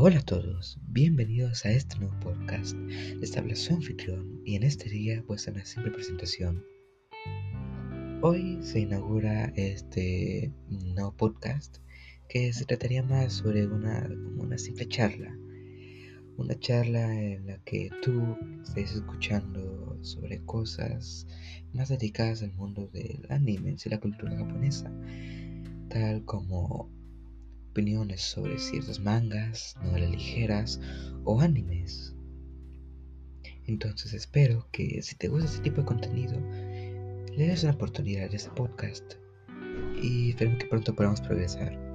Hola a todos, bienvenidos a este nuevo podcast. Les habla su anfitrión y en este día pues una simple presentación. Hoy se inaugura este nuevo podcast que se trataría más sobre una, una simple charla. Una charla en la que tú estés escuchando sobre cosas más dedicadas al mundo del anime y la cultura japonesa, tal como opiniones sobre ciertos mangas, novelas ligeras o animes. Entonces espero que si te gusta este tipo de contenido, le des una oportunidad a este podcast y espero que pronto podamos progresar.